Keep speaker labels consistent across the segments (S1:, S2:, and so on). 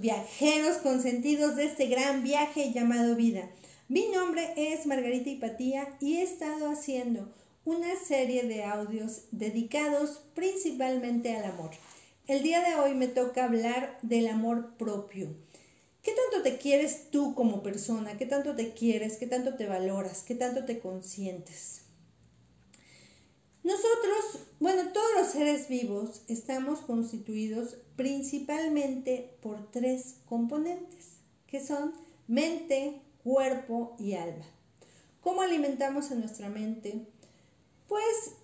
S1: viajeros consentidos de este gran viaje llamado vida. Mi nombre es Margarita Hipatía y he estado haciendo una serie de audios dedicados principalmente al amor. El día de hoy me toca hablar del amor propio. ¿Qué tanto te quieres tú como persona? ¿Qué tanto te quieres? ¿Qué tanto te valoras? ¿Qué tanto te consientes? Bueno, todos los seres vivos estamos constituidos principalmente por tres componentes, que son mente, cuerpo y alma. ¿Cómo alimentamos a nuestra mente? Pues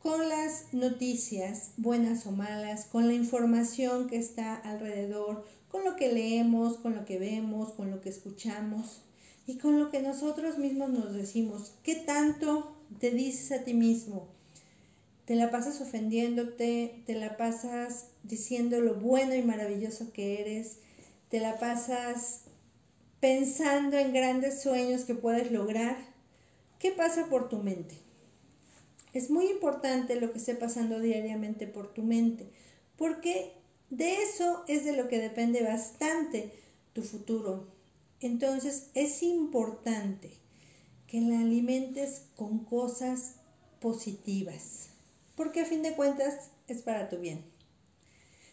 S1: con las noticias, buenas o malas, con la información que está alrededor, con lo que leemos, con lo que vemos, con lo que escuchamos y con lo que nosotros mismos nos decimos. ¿Qué tanto te dices a ti mismo, te la pasas ofendiéndote, te la pasas diciendo lo bueno y maravilloso que eres, te la pasas pensando en grandes sueños que puedes lograr. ¿Qué pasa por tu mente? Es muy importante lo que esté pasando diariamente por tu mente, porque de eso es de lo que depende bastante tu futuro. Entonces es importante que la alimentes con cosas positivas, porque a fin de cuentas es para tu bien.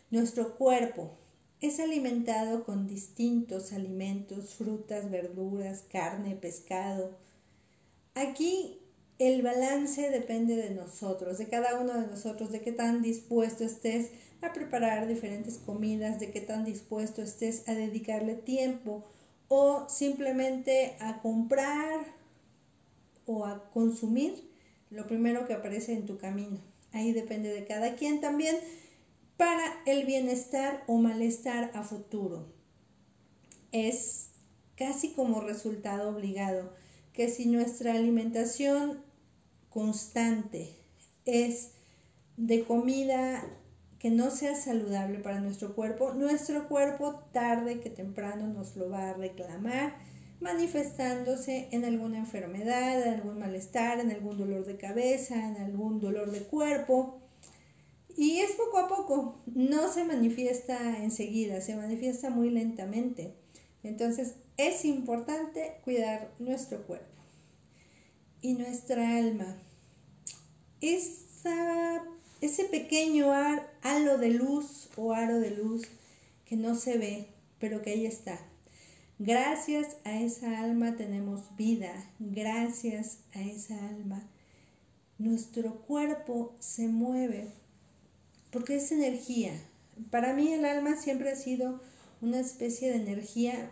S1: Nuestro cuerpo es alimentado con distintos alimentos, frutas, verduras, carne, pescado. Aquí el balance depende de nosotros, de cada uno de nosotros, de qué tan dispuesto estés a preparar diferentes comidas, de qué tan dispuesto estés a dedicarle tiempo o simplemente a comprar o a consumir lo primero que aparece en tu camino. Ahí depende de cada quien también para el bienestar o malestar a futuro. Es casi como resultado obligado que si nuestra alimentación constante es de comida que no sea saludable para nuestro cuerpo, nuestro cuerpo tarde que temprano nos lo va a reclamar manifestándose en alguna enfermedad, en algún malestar, en algún dolor de cabeza, en algún dolor de cuerpo. Y es poco a poco, no se manifiesta enseguida, se manifiesta muy lentamente. Entonces es importante cuidar nuestro cuerpo y nuestra alma. ese pequeño halo de luz o aro de luz que no se ve, pero que ahí está Gracias a esa alma tenemos vida, gracias a esa alma nuestro cuerpo se mueve porque es energía. Para mí el alma siempre ha sido una especie de energía,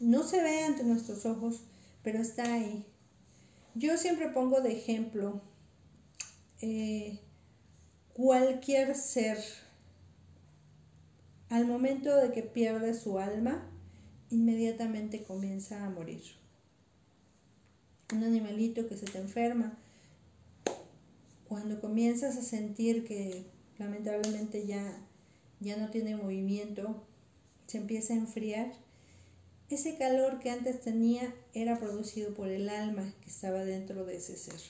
S1: no se ve ante nuestros ojos, pero está ahí. Yo siempre pongo de ejemplo eh, cualquier ser al momento de que pierde su alma, inmediatamente comienza a morir. Un animalito que se te enferma, cuando comienzas a sentir que lamentablemente ya, ya no tiene movimiento, se empieza a enfriar, ese calor que antes tenía era producido por el alma que estaba dentro de ese ser.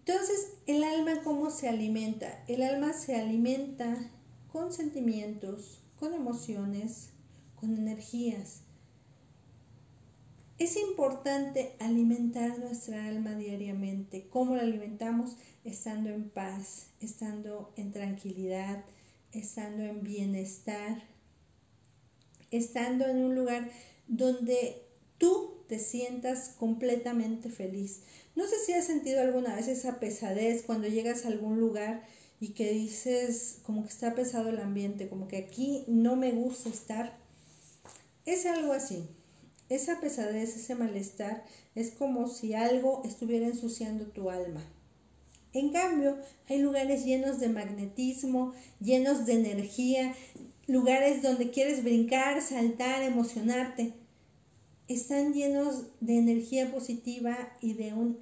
S1: Entonces, ¿el alma cómo se alimenta? El alma se alimenta con sentimientos, con emociones, con energías. Es importante alimentar nuestra alma diariamente. ¿Cómo la alimentamos? Estando en paz, estando en tranquilidad, estando en bienestar, estando en un lugar donde tú te sientas completamente feliz. No sé si has sentido alguna vez esa pesadez cuando llegas a algún lugar y que dices como que está pesado el ambiente, como que aquí no me gusta estar. Es algo así. Esa pesadez, ese malestar, es como si algo estuviera ensuciando tu alma. En cambio, hay lugares llenos de magnetismo, llenos de energía, lugares donde quieres brincar, saltar, emocionarte. Están llenos de energía positiva y de un...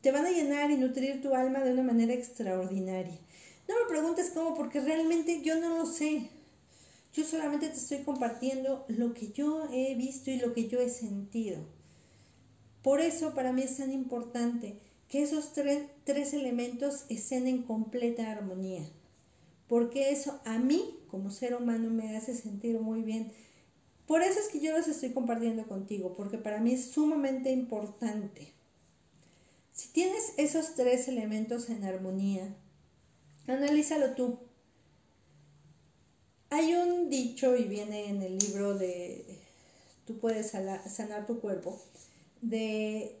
S1: te van a llenar y nutrir tu alma de una manera extraordinaria. No me preguntes cómo, porque realmente yo no lo sé. Yo solamente te estoy compartiendo lo que yo he visto y lo que yo he sentido. Por eso para mí es tan importante que esos tres, elementos estén en completa armonía. porque eso a mí como ser humano me hace sentir muy bien. Por eso es que yo los estoy compartiendo contigo, porque para mí es sumamente importante. Si tienes esos tres elementos en armonía, analízalo tú. Hay un dicho y viene en el libro de Tú puedes sanar tu cuerpo, de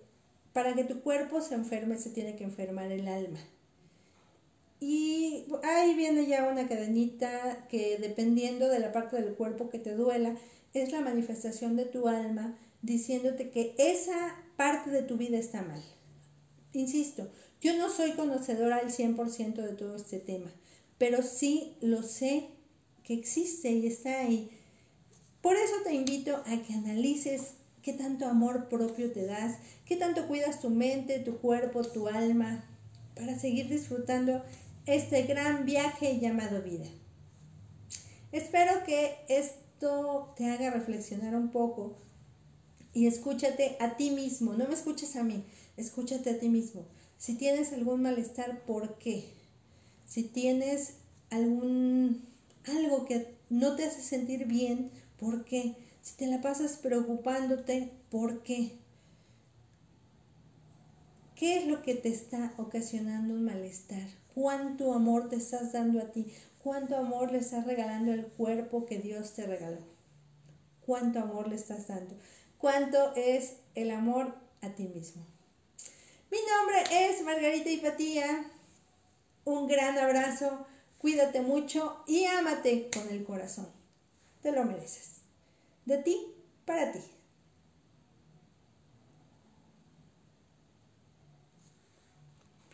S1: para que tu cuerpo se enferme se tiene que enfermar el alma. Y ahí viene ya una cadenita que dependiendo de la parte del cuerpo que te duela, es la manifestación de tu alma diciéndote que esa parte de tu vida está mal. Insisto, yo no soy conocedora al 100% de todo este tema, pero sí lo sé existe y está ahí. Por eso te invito a que analices qué tanto amor propio te das, qué tanto cuidas tu mente, tu cuerpo, tu alma, para seguir disfrutando este gran viaje llamado vida. Espero que esto te haga reflexionar un poco y escúchate a ti mismo, no me escuches a mí, escúchate a ti mismo. Si tienes algún malestar, ¿por qué? Si tienes algún algo que no te hace sentir bien, ¿por qué? Si te la pasas preocupándote, ¿por qué? ¿Qué es lo que te está ocasionando un malestar? ¿Cuánto amor te estás dando a ti? ¿Cuánto amor le estás regalando al cuerpo que Dios te regaló? ¿Cuánto amor le estás dando? ¿Cuánto es el amor a ti mismo? Mi nombre es Margarita Hipatía. Un gran abrazo, cuídate mucho y ámate con el corazón. Te lo mereces. De ti, para ti.